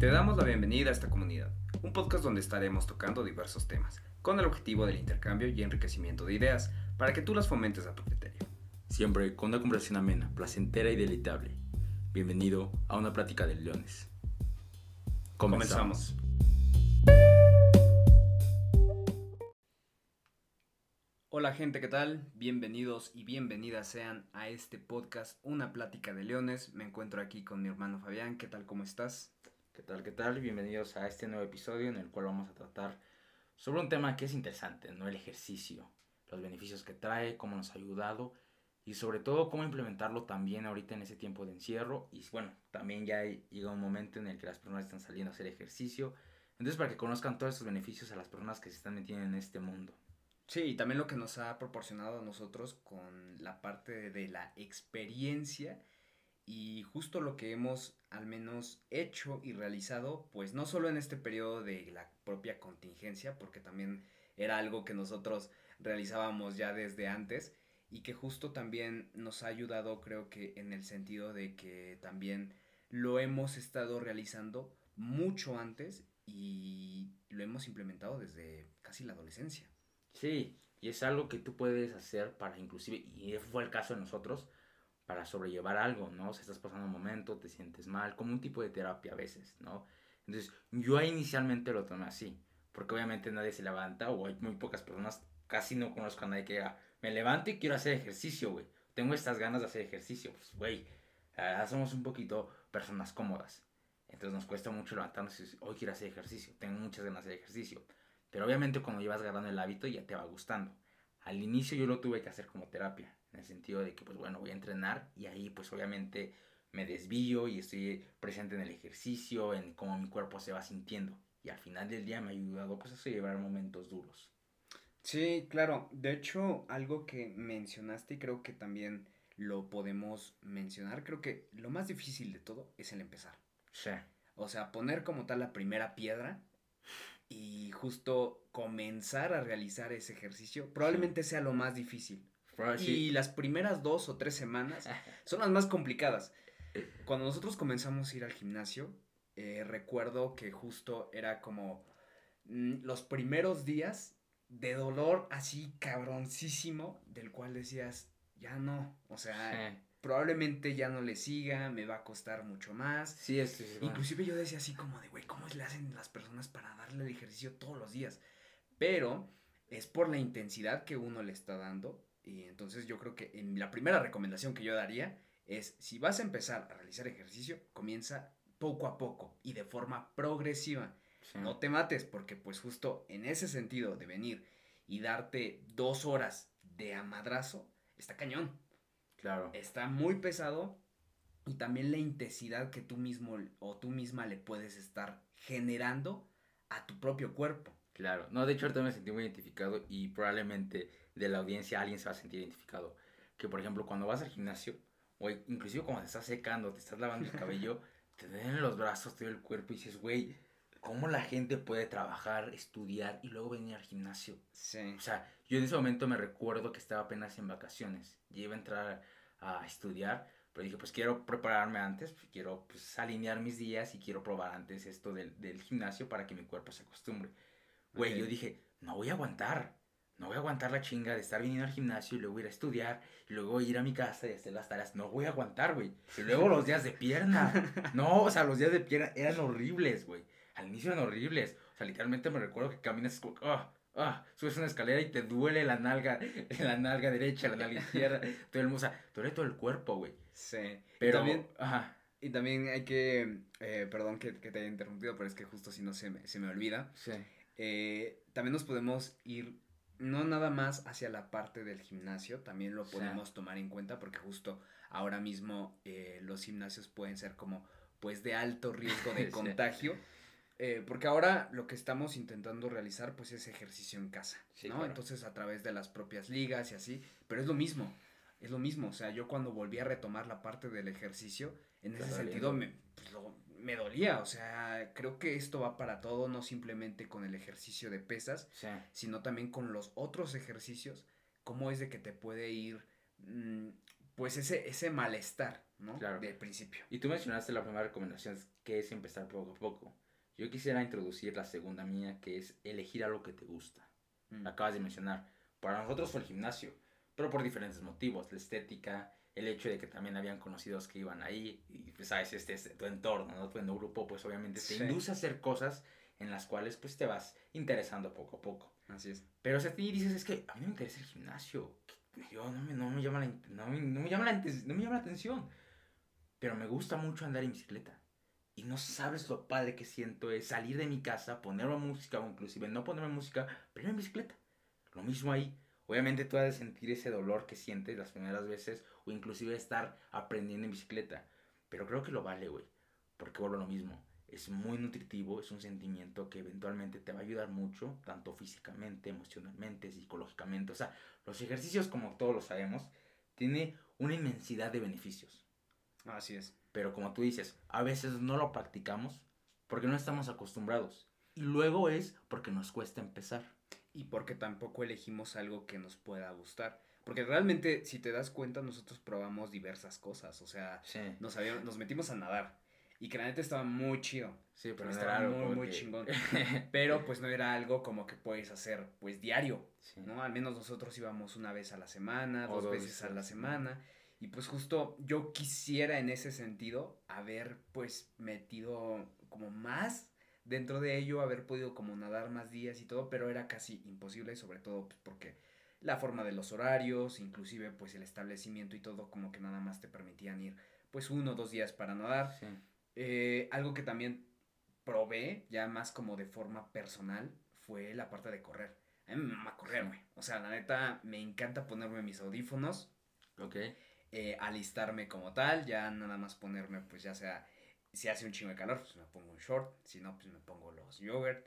Te damos la bienvenida a esta comunidad, un podcast donde estaremos tocando diversos temas, con el objetivo del intercambio y enriquecimiento de ideas, para que tú las fomentes a tu criterio. Siempre con una conversación amena, placentera y deleitable. Bienvenido a una plática de leones. Comenzamos. Hola gente, ¿qué tal? Bienvenidos y bienvenidas sean a este podcast Una Plática de Leones. Me encuentro aquí con mi hermano Fabián. ¿Qué tal? ¿Cómo estás? ¿Qué tal? ¿Qué tal? Bienvenidos a este nuevo episodio en el cual vamos a tratar sobre un tema que es interesante, ¿no? El ejercicio, los beneficios que trae, cómo nos ha ayudado y sobre todo cómo implementarlo también ahorita en ese tiempo de encierro. Y bueno, también ya llega un momento en el que las personas están saliendo a hacer ejercicio. Entonces, para que conozcan todos esos beneficios a las personas que se están metiendo en este mundo. Sí, y también lo que nos ha proporcionado a nosotros con la parte de la experiencia y justo lo que hemos al menos hecho y realizado, pues no solo en este periodo de la propia contingencia, porque también era algo que nosotros realizábamos ya desde antes y que justo también nos ha ayudado creo que en el sentido de que también lo hemos estado realizando mucho antes y lo hemos implementado desde casi la adolescencia. Sí, y es algo que tú puedes hacer para inclusive, y fue el caso de nosotros, para sobrellevar algo, ¿no? Si estás pasando un momento, te sientes mal, como un tipo de terapia a veces, ¿no? Entonces, yo inicialmente lo tomé así, porque obviamente nadie se levanta, o hay muy pocas personas, casi no conozco a nadie que diga, me levanto y quiero hacer ejercicio, güey. Tengo estas ganas de hacer ejercicio, pues, güey, la verdad somos un poquito personas cómodas. Entonces nos cuesta mucho levantarnos y decir, hoy quiero hacer ejercicio, tengo muchas ganas de hacer ejercicio. Pero obviamente cuando llevas ganando el hábito ya te va gustando. Al inicio yo lo tuve que hacer como terapia, en el sentido de que pues bueno, voy a entrenar y ahí pues obviamente me desvío y estoy presente en el ejercicio, en cómo mi cuerpo se va sintiendo. Y al final del día me ha ayudado pues a llevar momentos duros. Sí, claro. De hecho, algo que mencionaste y creo que también lo podemos mencionar, creo que lo más difícil de todo es el empezar. Sí. O sea, poner como tal la primera piedra y justo comenzar a realizar ese ejercicio probablemente sea lo más difícil. Y las primeras dos o tres semanas son las más complicadas. Cuando nosotros comenzamos a ir al gimnasio, eh, recuerdo que justo era como mm, los primeros días de dolor así cabroncísimo, del cual decías, ya no, o sea, probablemente ya no le siga, me va a costar mucho más. Sí, es, Inclusive yo decía así como de, güey, ¿cómo le hacen las personas para darle el ejercicio todos los días? Pero es por la intensidad que uno le está dando. Y entonces yo creo que en la primera recomendación que yo daría es, si vas a empezar a realizar ejercicio, comienza poco a poco y de forma progresiva. No te mates, porque pues justo en ese sentido de venir y darte dos horas de amadrazo, está cañón. Claro. Está muy pesado y también la intensidad que tú mismo o tú misma le puedes estar generando a tu propio cuerpo. Claro, no, de hecho ahorita me sentí muy identificado y probablemente de la audiencia alguien se va a sentir identificado. Que por ejemplo cuando vas al gimnasio, o inclusive cuando te estás secando, te estás lavando el cabello, te duelen los brazos, todo el cuerpo y dices, güey, ¿cómo la gente puede trabajar, estudiar y luego venir al gimnasio? Sí. O sea, yo en ese momento me recuerdo que estaba apenas en vacaciones y iba a entrar a estudiar, pero dije, pues quiero prepararme antes, pues, quiero pues, alinear mis días y quiero probar antes esto del, del gimnasio para que mi cuerpo se acostumbre. Güey, yo dije, no voy a aguantar. No voy a aguantar la chinga de estar viniendo al gimnasio y luego ir a estudiar y luego ir a mi casa y hacer las tareas. No voy a aguantar, güey. Y luego los días de pierna. No, o sea, los días de pierna eran horribles, güey. Al inicio eran horribles. O sea, literalmente me recuerdo que caminas como, ah, ah, subes una escalera y te duele la nalga, la nalga derecha, la nalga izquierda. todo el, o sea, duele todo el cuerpo, güey. Sí. Pero, también, ajá. Y también hay que, eh, perdón que, que, te haya interrumpido, pero es que justo si no se me, se me olvida. Sí. Eh, también nos podemos ir no nada más hacia la parte del gimnasio, también lo podemos tomar en cuenta porque justo ahora mismo eh, los gimnasios pueden ser como pues de alto riesgo de contagio. Sí. Eh, porque ahora lo que estamos intentando realizar pues es ejercicio en casa, sí, ¿no? Claro. Entonces a través de las propias ligas y así, pero es lo mismo, es lo mismo, o sea, yo cuando volví a retomar la parte del ejercicio, en ese sentido me, pues, lo, me dolía, o sea, creo que esto va para todo, no simplemente con el ejercicio de pesas, sí. sino también con los otros ejercicios, cómo es de que te puede ir, mmm, pues ese, ese malestar, ¿no? Claro. De principio. Y tú mencionaste la primera recomendación, que es empezar poco a poco. Yo quisiera introducir la segunda mía, que es elegir algo que te gusta. Mm. Acabas de mencionar. Para nosotros fue el gimnasio, pero por diferentes motivos. La estética, el hecho de que también habían conocidos que iban ahí, y pues sabes, este es tu entorno, ¿no? Tu grupo, pues obviamente te induce a hacer cosas en las cuales pues te vas interesando poco a poco. Así es. Pero si a ti dices, es que a mí me interesa el gimnasio, yo no me, no me, llama, la, no me, no me llama la, no me llama la atención, pero me gusta mucho andar en bicicleta. Y no sabes lo padre que siento es salir de mi casa, ponerme música o inclusive no ponerme música, pero en bicicleta. Lo mismo ahí. Obviamente tú has de sentir ese dolor que sientes las primeras veces o inclusive estar aprendiendo en bicicleta. Pero creo que lo vale, güey. Porque vuelvo a lo mismo. Es muy nutritivo, es un sentimiento que eventualmente te va a ayudar mucho, tanto físicamente, emocionalmente, psicológicamente. O sea, los ejercicios, como todos lo sabemos, tiene una inmensidad de beneficios. Así es. Pero como tú dices, a veces no lo practicamos porque no estamos acostumbrados. Y luego es porque nos cuesta empezar y porque tampoco elegimos algo que nos pueda gustar. Porque realmente, si te das cuenta, nosotros probamos diversas cosas. O sea, nos, nos metimos a nadar. Y que la neta estaba muy chido. Sí, pero estaba muy, muy chingón. pero pues no era algo como que puedes hacer pues diario. ¿No? Al menos nosotros íbamos una vez a la semana, dos, veces a la semana. Y pues justo yo quisiera en ese sentido haber pues metido como más dentro de ello haber podido como nadar más días y todo, pero era casi imposible, sobre todo pues, porque la forma de los horarios, inclusive pues el establecimiento y todo como que nada más te permitían ir pues uno o dos días para nadar. Eh, algo que también probé ya más como de forma personal fue la parte de correr. A mí me mama correr, güey. O sea, la neta me encanta ponerme mis audífonos. Ok. Eh, alistarme como tal, ya nada más ponerme pues ya sea si hace un chingo de calor, pues me pongo un short, si no, pues me pongo los yogurt,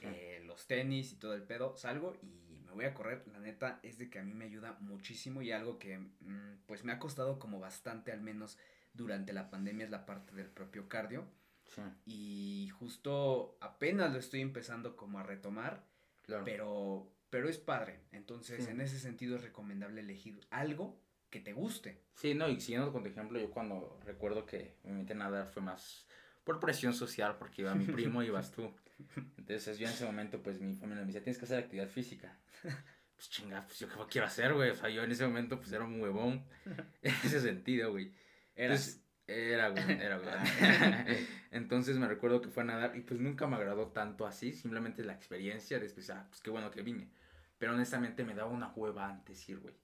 eh, los tenis y todo el pedo, salgo y me voy a correr. La neta es de que a mí me ayuda muchísimo y algo que mm, pues me ha costado como bastante, al menos durante la pandemia, es la parte del propio cardio. Y justo apenas lo estoy empezando como a retomar, pero, pero es padre. Entonces, en ese sentido es recomendable elegir algo que te guste. Sí, no, y siguiendo con tu ejemplo, yo cuando recuerdo que me metí a nadar fue más por presión social, porque iba mi primo y ibas tú. Entonces yo en ese momento, pues mi familia me decía, tienes que hacer actividad física. Pues chinga, pues yo qué quiero hacer, güey. O sea, yo en ese momento, pues era un huevón. En ese sentido, güey. Entonces, era, güey, era, güey. Entonces me recuerdo que fue a nadar y pues nunca me agradó tanto así. Simplemente la experiencia de después, ah, pues qué bueno que vine. Pero honestamente me daba una hueva antes ir, güey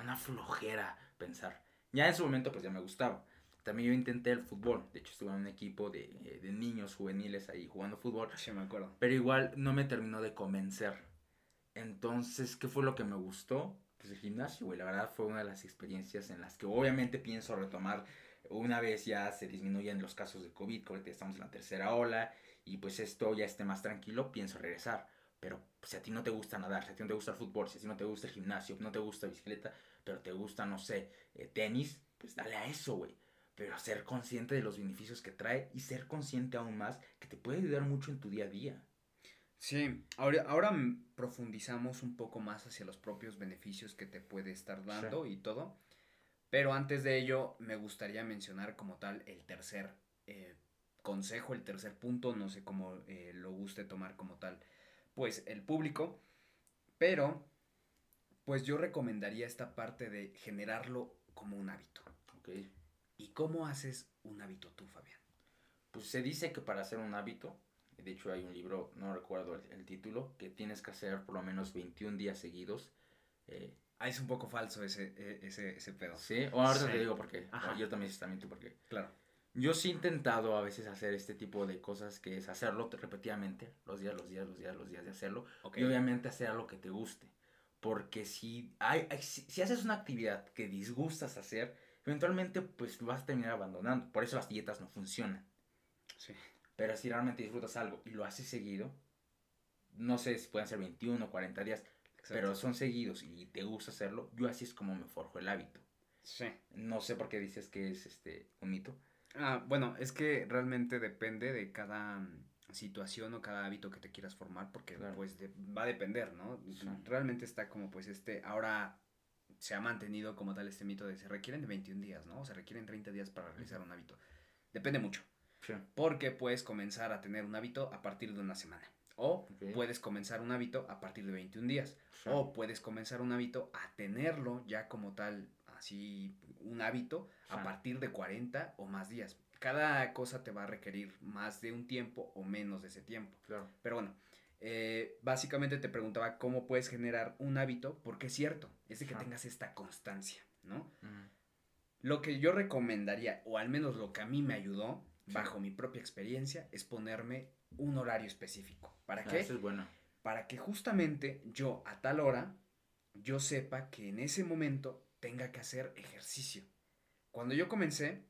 una flojera pensar. Ya en su momento pues ya me gustaba. También yo intenté el fútbol. De hecho estuve en un equipo de, eh, de niños juveniles ahí jugando fútbol. Sí, me acuerdo. Pero igual no me terminó de convencer. Entonces, ¿qué fue lo que me gustó? Pues el gimnasio, güey. La verdad fue una de las experiencias en las que obviamente pienso retomar una vez ya se disminuyen los casos de COVID, ahorita estamos en la tercera ola y pues esto ya esté más tranquilo, pienso regresar. Pero si a ti no te gusta nadar, si a ti no te gusta el fútbol, si a ti no te gusta el gimnasio, no te gusta bicicleta, pero te gusta, no sé, eh, tenis, pues dale a eso, güey. Pero ser consciente de los beneficios que trae y ser consciente aún más que te puede ayudar mucho en tu día a día. Sí, ahora, ahora profundizamos un poco más hacia los propios beneficios que te puede estar dando y todo. Pero antes de ello, me gustaría mencionar como tal el tercer eh, consejo, el tercer punto, no sé cómo eh, lo guste tomar como tal pues el público, pero pues yo recomendaría esta parte de generarlo como un hábito. Ok. ¿Y cómo haces un hábito tú, Fabián? Pues se dice que para hacer un hábito, de hecho hay un libro, no recuerdo el, título, que tienes que hacer por lo menos 21 días seguidos. Eh, ah, es un poco falso ese, e, ese, ese pedo. Sí, o ahora te digo por qué. Yo también, también tú por qué. Claro. Yo sí he intentado a veces hacer este tipo de cosas, que es hacerlo repetidamente, los días, los días, los días, los días de hacerlo. Y obviamente hacer algo que te guste. Porque si, hay, si, haces una actividad que disgustas hacer, eventualmente pues vas a terminar abandonando. Por eso las dietas no funcionan. Sí. Pero si realmente disfrutas algo y lo haces seguido, no sé si pueden ser 21 o 40 días, pero son seguidos y te gusta hacerlo, yo así es como me forjo el hábito. Sí. No sé por qué dices que es este un mito. Ah, bueno, es que realmente depende de cada mm, situación o cada hábito que te quieras formar, porque pues va a depender, ¿no? Realmente está como pues este, ahora se ha mantenido como tal este mito de se requieren de 21 días, ¿no? O se requieren 30 días para realizar un hábito. Depende mucho. Sí. Porque puedes comenzar a tener un hábito a partir de una semana. O puedes comenzar un hábito a partir de 21 días. Sí. O puedes comenzar un hábito a tenerlo ya como tal, así, un hábito a partir de 40 o más días. Cada cosa te va a requerir más de un tiempo o menos de ese tiempo. Claro. Pero bueno, eh, básicamente te preguntaba cómo puedes generar un hábito, porque es cierto, es de que Ajá. tengas esta constancia, ¿no? Lo que yo recomendaría, o al menos lo que a mí me ayudó, Sí. bajo mi propia experiencia, es ponerme un horario específico. ¿Para Ah, qué? Eso es bueno. Para que justamente yo a tal hora, yo sepa que en ese momento tenga que hacer ejercicio. Cuando yo comencé,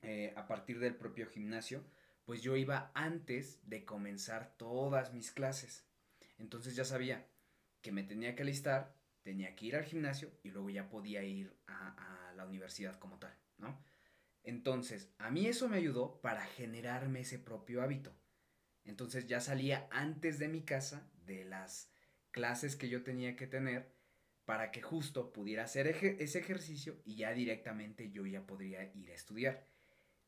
eh, a partir del propio gimnasio, pues yo iba antes de comenzar todas mis clases. Entonces ya sabía que me tenía que alistar, tenía que ir al gimnasio y luego ya podía ir a, a la universidad como tal, ¿no? Entonces, a mí eso me ayudó para generarme ese propio hábito. Entonces ya salía antes de mi casa de las clases que yo tenía que tener para que justo pudiera hacer ese ejercicio y ya directamente yo ya podría ir a estudiar.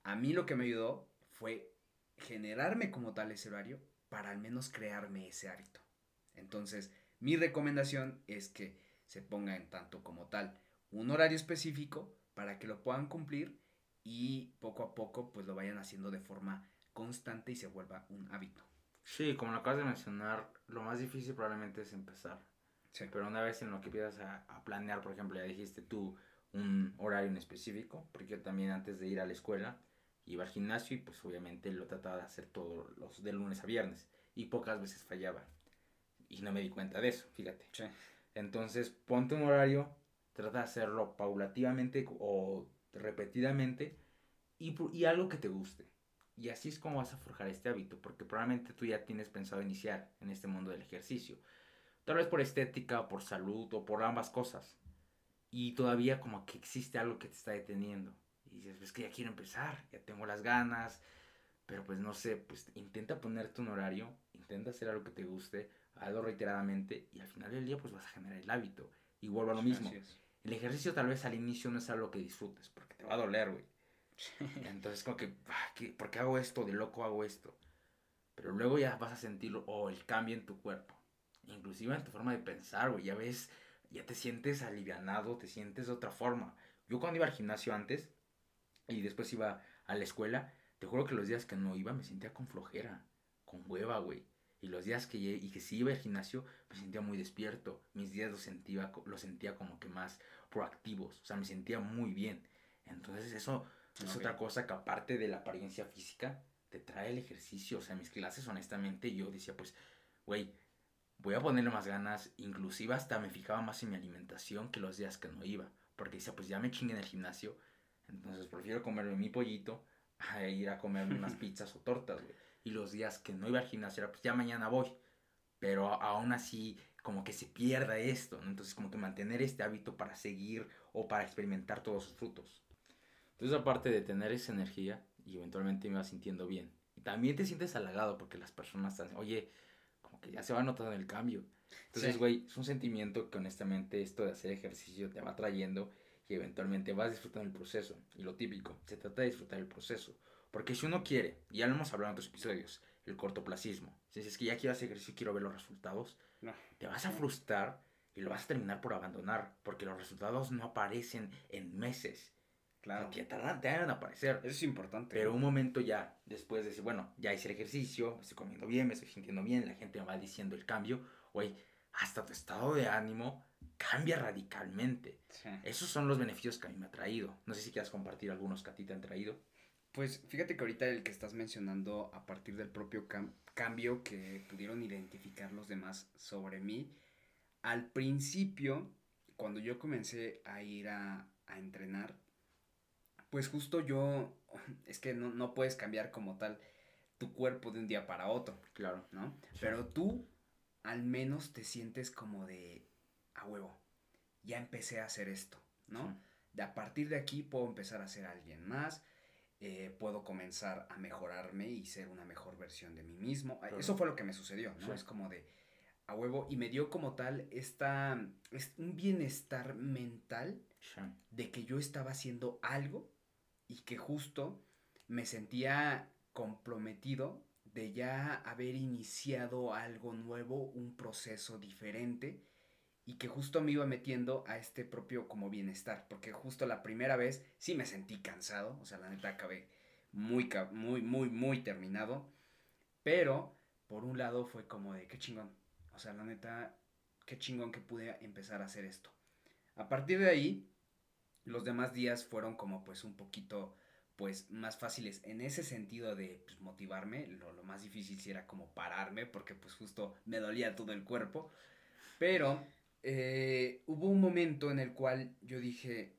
A mí lo que me ayudó fue generarme como tal ese horario para al menos crearme ese hábito. Entonces, mi recomendación es que se ponga en tanto como tal un horario específico para que lo puedan cumplir y poco a poco pues lo vayan haciendo de forma constante y se vuelva un hábito. Sí, como lo acabas de mencionar, lo más difícil probablemente es empezar. Sí. Pero una vez en lo que empiezas a, a planear, por ejemplo, ya dijiste tú un horario en específico, porque yo también antes de ir a la escuela iba al gimnasio y pues obviamente lo trataba de hacer todos los de lunes a viernes y pocas veces fallaba. Y no me di cuenta de eso, fíjate. Sí. Entonces, ponte un horario, trata de hacerlo paulativamente o repetidamente y, y algo que te guste. Y así es como vas a forjar este hábito, porque probablemente tú ya tienes pensado iniciar en este mundo del ejercicio. Tal vez por estética, o por salud, o por ambas cosas. Y todavía como que existe algo que te está deteniendo. Y dices, es que ya quiero empezar, ya tengo las ganas. Pero pues no sé, pues intenta ponerte un horario, intenta hacer algo que te guste, hazlo reiteradamente y al final del día pues vas a generar el hábito. Y vuelvo a lo mismo. Es. El ejercicio tal vez al inicio no es algo que disfrutes, porque te va a doler, güey. Entonces como que, ah, ¿qué- ¿por qué hago esto? De loco hago esto. Pero luego ya vas a sentirlo, o el cambio en tu cuerpo. Inclusive en tu forma de pensar, güey. Ya ves, ya te sientes alivianado, te sientes de otra forma. Yo cuando iba al gimnasio antes y después iba a la escuela, te juro que los días que no iba me sentía con flojera, con hueva, güey. Y los días que, y que sí iba al gimnasio me sentía muy despierto. Mis días los sentía, los sentía como que más proactivos. O sea, me sentía muy bien. Entonces eso es otra cosa que aparte de la apariencia física, te trae el ejercicio. O sea, mis clases, honestamente, yo decía, pues, güey, voy a ponerle más ganas. Inclusive hasta me fijaba más en mi alimentación que los días que no iba. Porque decía, pues ya me chingué en el gimnasio. Entonces prefiero comerme mi pollito a ir a comerme unas pizzas o tortas, güey. Y los días que no iba al gimnasio era, pues ya mañana voy. Pero aún así, como que se pierda esto, ¿no? Entonces, como que mantener este hábito para seguir o para experimentar todos sus frutos. Entonces, aparte de tener esa energía, y eventualmente me iba sintiendo bien. Y también te sientes halagado porque las personas están, oye, como que ya se va notando el cambio. Entonces, Sí. güey, es un sentimiento que honestamente esto de hacer ejercicio te va trayendo y eventualmente vas disfrutando el proceso. Y lo típico, se trata de disfrutar el proceso. Porque si uno quiere, y ya lo hemos hablado en otros episodios, el cortoplacismo. Si dices que ya quiero hacer ejercicio y quiero ver los resultados, No. te vas a frustrar y lo vas a terminar por abandonar. Porque los resultados no aparecen en meses. Claro. Que tardan, te van a aparecer. Eso es importante. Pero un momento ya, después de decir, bueno, ya hice el ejercicio, me estoy comiendo bien, me estoy sintiendo bien, la gente me va diciendo el cambio, güey, hasta tu estado de ánimo cambia radicalmente. Sí. Esos son los beneficios que a mí me ha traído. No sé si quieras compartir algunos que a ti te han traído. Pues fíjate que ahorita el que estás mencionando a partir del propio cam- cambio que pudieron identificar los demás sobre mí, al principio, cuando yo comencé a ir a, a entrenar, pues justo yo, es que no, no puedes cambiar como tal tu cuerpo de un día para otro, Claro. ¿no? Pero tú al menos te sientes como de, a huevo, ya empecé a hacer esto, ¿no? Sí. De a partir de aquí puedo empezar a ser alguien más, eh, puedo comenzar a mejorarme y ser una mejor versión de mí mismo. Claro. Eso fue lo que me sucedió, ¿no? Sí. Es como de, a huevo y me dio como tal esta, es un bienestar mental de que yo estaba haciendo algo y que justo me sentía comprometido de ya haber iniciado algo nuevo, un proceso diferente y que justo me iba metiendo a este propio como bienestar, porque justo la primera vez sí me sentí cansado, o sea, la neta acabé muy, muy, muy, muy terminado, pero por un lado fue como de qué chingón, o sea, la neta, qué chingón que pude empezar a hacer esto. A partir de ahí, los demás días fueron como pues un poquito pues más fáciles en ese sentido de pues, motivarme. Lo, lo, más difícil sí era como pararme porque pues justo me dolía todo el cuerpo. Pero eh, hubo un momento en el cual yo dije,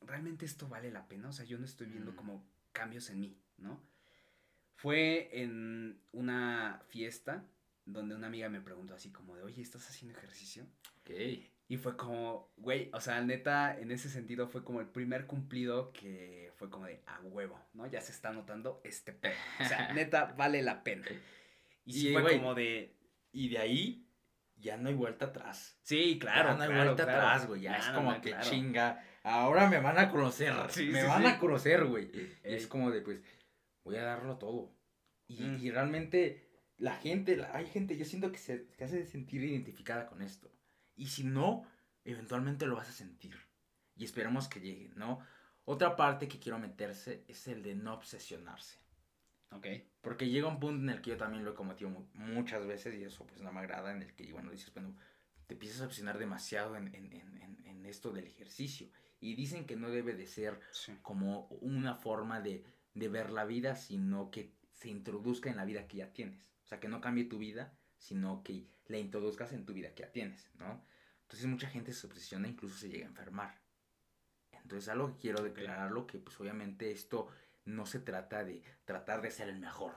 realmente esto vale la pena. O sea, yo no estoy viendo mm. como cambios en mí, ¿no? Fue en una fiesta donde una amiga me preguntó así como de, oye, ¿estás haciendo ejercicio? Ok. Y fue como, güey, o sea, neta, en ese sentido fue como el primer cumplido que fue como de a huevo, ¿no? Ya se está notando este pedo. O sea, neta, vale la pena. Y, sí fue como de. Y de ahí ya no hay vuelta atrás. Sí, claro. Ya no hay vuelta atrás, güey. Ya, es como que chinga. Ahora me van a conocer. me van a conocer, güey. Es como de, pues, voy a darlo todo. Y, y realmente la gente, hay gente, yo siento que se que hace sentir identificada con esto. Y si no, eventualmente lo vas a sentir. Y esperamos que llegue, ¿no? Otra parte que quiero meterse es el de no obsesionarse. Ok. Porque llega un punto en el que yo también lo he cometido muchas veces y eso pues no me agrada, en el que, bueno, dices, bueno, te empiezas a obsesionar demasiado en, en, en, en esto del ejercicio. Y dicen que no debe de ser como una forma de, de ver la vida, sino que se introduzca en la vida que ya tienes. O sea, que no cambie tu vida, sino que la introduzcas en tu vida que ya tienes, ¿no? Entonces mucha gente se obsesiona, incluso se llega a enfermar. Entonces algo que quiero declararlo, que pues obviamente esto no se trata de tratar de ser el mejor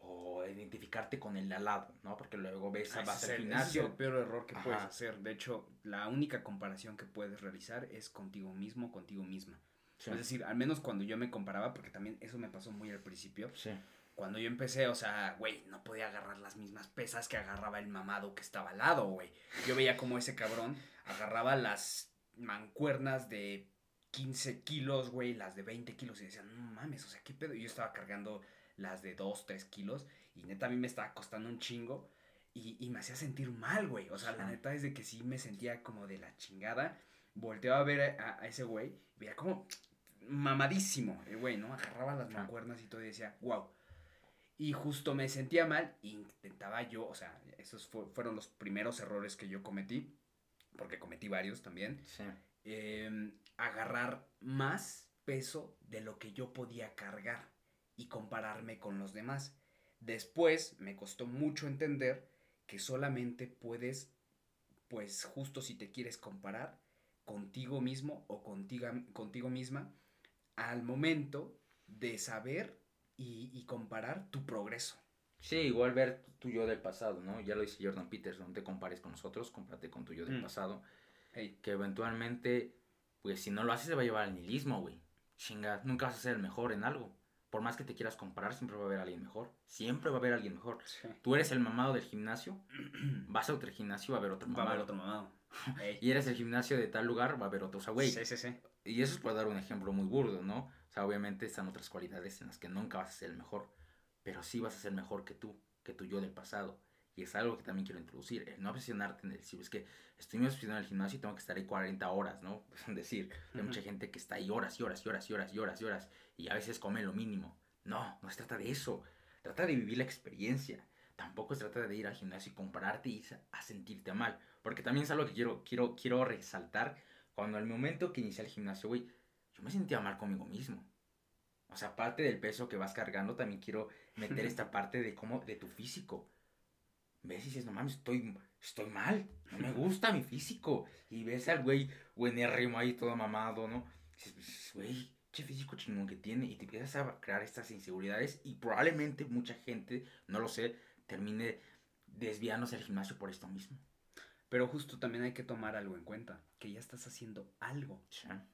o identificarte con el de al lado, ¿no? Porque luego ves a base al gimnasio. es el peor error que puedes hacer. De hecho, la única comparación que puedes realizar es contigo mismo, contigo misma. Es decir, al menos cuando yo me comparaba, porque también eso me pasó muy al principio. Sí cuando yo empecé, o sea, güey, no podía agarrar las mismas pesas que agarraba el mamado que estaba al lado, güey. Yo veía como ese cabrón agarraba las mancuernas de 15 kilos, güey, las de 20 kilos y decía, no mames, o sea, ¿qué pedo? Y yo estaba cargando las de 2, 3 kilos y neta a mí me estaba costando un chingo y, y me hacía sentir mal, güey. O sea, la neta es de que sí me sentía como de la chingada. Volteaba a ver a, ese güey, veía como mamadísimo el güey, ¿no? Agarraba las mancuernas y todo y decía, wow y justo me sentía mal intentaba yo, o sea, esos fueron los primeros errores que yo cometí, porque cometí varios también, sí. Em, agarrar más peso de lo que yo podía cargar y compararme con los demás. Después me costó mucho entender que solamente puedes, pues justo si te quieres comparar contigo mismo o contigo, contigo misma, al momento de saber y, comparar tu progreso. Sí, igual ver tu yo del pasado, ¿no? Ya lo dice Jordan Peterson, no te compares con nosotros, cómprate con tu yo del mm. pasado. Que eventualmente, pues si no lo haces, se va a llevar al nihilismo, güey. Chinga, nunca vas a ser el mejor en algo. Por más que te quieras comparar, siempre va a haber alguien mejor. Siempre va a haber alguien mejor. Tú eres el mamado del gimnasio, vas a otro gimnasio, va a haber otro mamado. Va a haber otro mamado. y eres el gimnasio de tal lugar, va a haber otro. O sea, güey. Sí, sí, sí. Y eso es para dar un ejemplo muy burdo, ¿no? O sea, obviamente están otras cualidades en las que nunca vas a ser el mejor, pero sí vas a ser mejor que tú, que tu yo del pasado. Y es algo que también quiero introducir, el no obsesionarte en el decir, es que estoy muy obsesionado en el gimnasio y tengo que estar ahí 40 horas, ¿no? Es decir, hay mucha gente que está ahí horas y horas y horas y horas y horas y horas y a veces come lo mínimo. No, no se trata de eso. Trata de vivir la experiencia. Tampoco se trata de ir al gimnasio y compararte y a sentirte mal. Porque también es algo que quiero, quiero, quiero resaltar. Cuando al momento que inicié el gimnasio, güey, yo me sentía mal conmigo mismo. O sea, aparte del peso que vas cargando, también quiero meter esta parte de cómo, de tu físico. Ves y dices, no mames, estoy, estoy mal, no me gusta mi físico. Y ves al güey buenérrimo ahí todo mamado, ¿no? Y dices, güey, qué físico chingón que tiene. Y te empiezas a crear estas inseguridades y probablemente mucha gente, no lo sé, termine desviándose al gimnasio por esto mismo. Pero justo también hay que tomar algo en cuenta, que ya estás haciendo algo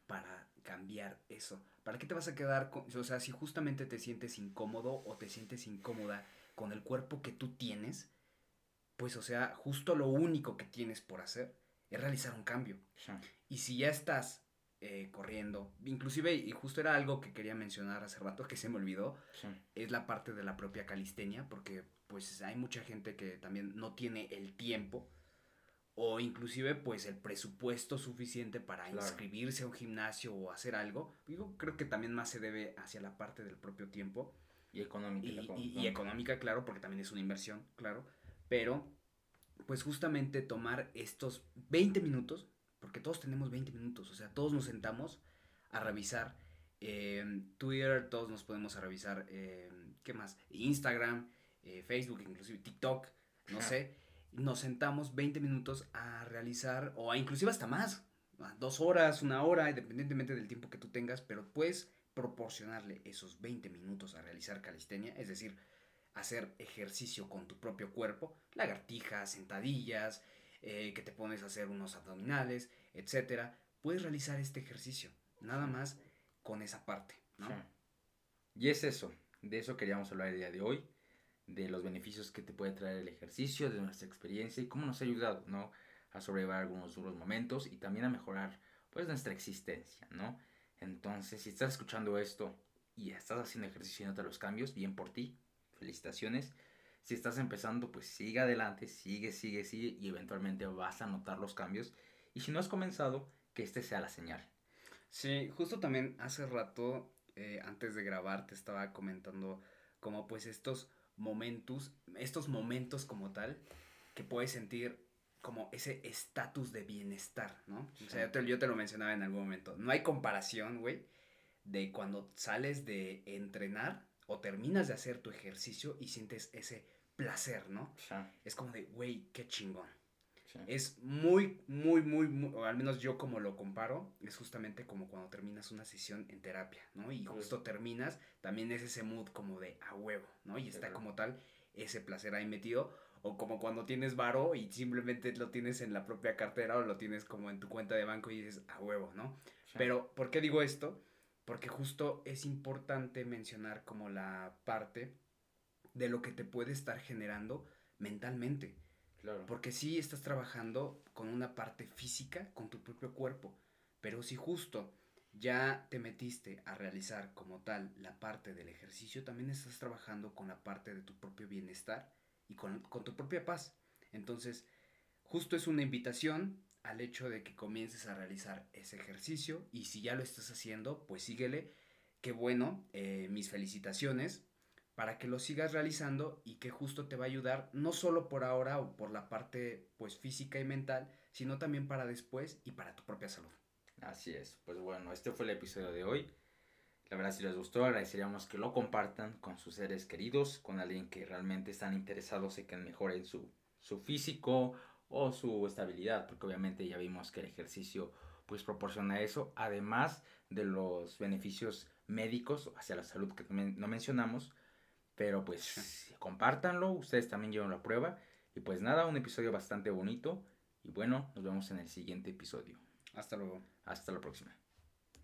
para cambiar eso. ¿Para qué te vas a quedar con, o sea, si justamente te sientes incómodo o te sientes incómoda con el cuerpo que tú tienes, pues o sea, justo lo único que tienes por hacer es realizar un cambio. Y si ya estás eh, corriendo, inclusive, y justo era algo que quería mencionar hace rato que se me olvidó, es la parte de la propia calistenia, porque pues hay mucha gente que también no tiene el tiempo o inclusive pues el presupuesto suficiente para inscribirse a un gimnasio o hacer algo. Yo creo que también más se debe hacia la parte del propio tiempo. Y económica. Y, económica, claro, porque también es una inversión, claro. Pero pues justamente tomar estos 20 minutos, porque todos tenemos 20 minutos, o sea, todos nos sentamos a revisar em, Twitter, todos nos podemos a revisar, em, ¿qué más? Instagram, eh, Facebook, inclusive TikTok, no sé nos sentamos 20 minutos a realizar, o a inclusive hasta más, dos horas, una hora, independientemente del tiempo que tú tengas, pero puedes proporcionarle esos 20 minutos a realizar calistenia, es decir, hacer ejercicio con tu propio cuerpo, lagartijas, sentadillas, eh, que te pones a hacer unos abdominales, etcétera, puedes realizar este ejercicio, nada más con esa parte, ¿no? Y es eso, de eso queríamos hablar el día de hoy de los beneficios que te puede traer el ejercicio, de nuestra experiencia y cómo nos ha ayudado, ¿no? A sobrellevar algunos duros momentos y también a mejorar, pues, nuestra existencia, ¿no? Entonces, si estás escuchando esto y estás haciendo ejercicio y notas los cambios, bien por ti, felicitaciones. Si estás empezando, pues sigue adelante, sigue, sigue, sigue y eventualmente vas a notar los cambios. Y si no has comenzado, que este sea la señal. Sí, justo también hace rato, eh, antes de grabar, te estaba comentando como pues estos momentos, estos momentos como tal, que puedes sentir como ese estatus de bienestar, ¿no? O sea, yo te, yo te, lo mencionaba en algún momento. No hay comparación, güey, de cuando sales de entrenar o terminas de hacer tu ejercicio y sientes ese placer, ¿no? Es como de, güey, qué chingón. Es muy, muy, muy, o al menos yo como lo comparo, es justamente como cuando terminas una sesión en terapia, ¿no? Y justo terminas, también es ese mood como de a huevo, ¿no? Y está como tal ese placer ahí metido. O como cuando tienes varo y simplemente lo tienes en la propia cartera o lo tienes como en tu cuenta de banco y dices a huevo, ¿no? Pero, ¿por qué digo esto? Porque justo es importante mencionar como la parte de lo que te puede estar generando mentalmente. Porque sí estás trabajando con una parte física, con tu propio cuerpo, pero si justo ya te metiste a realizar como tal la parte del ejercicio, también estás trabajando con la parte de tu propio bienestar y con, tu propia paz. Entonces, justo es una invitación al hecho de que comiences a realizar ese ejercicio y si ya lo estás haciendo, pues síguele. Qué bueno, eh, mis felicitaciones para que lo sigas realizando y que justo te va a ayudar no solo por ahora o por la parte pues física y mental, sino también para después y para tu propia salud. Así es, pues bueno, este fue el episodio de hoy. La verdad si les gustó agradeceríamos que lo compartan con sus seres queridos, con alguien que realmente están interesados en que mejoren su, su físico o su estabilidad, porque obviamente ya vimos que el ejercicio pues proporciona eso, además de los beneficios médicos hacia la salud que no mencionamos, pero pues compártanlo, ustedes también llevan la prueba. Y pues nada, un episodio bastante bonito. Y bueno, nos vemos en el siguiente episodio. Hasta luego. Hasta la próxima.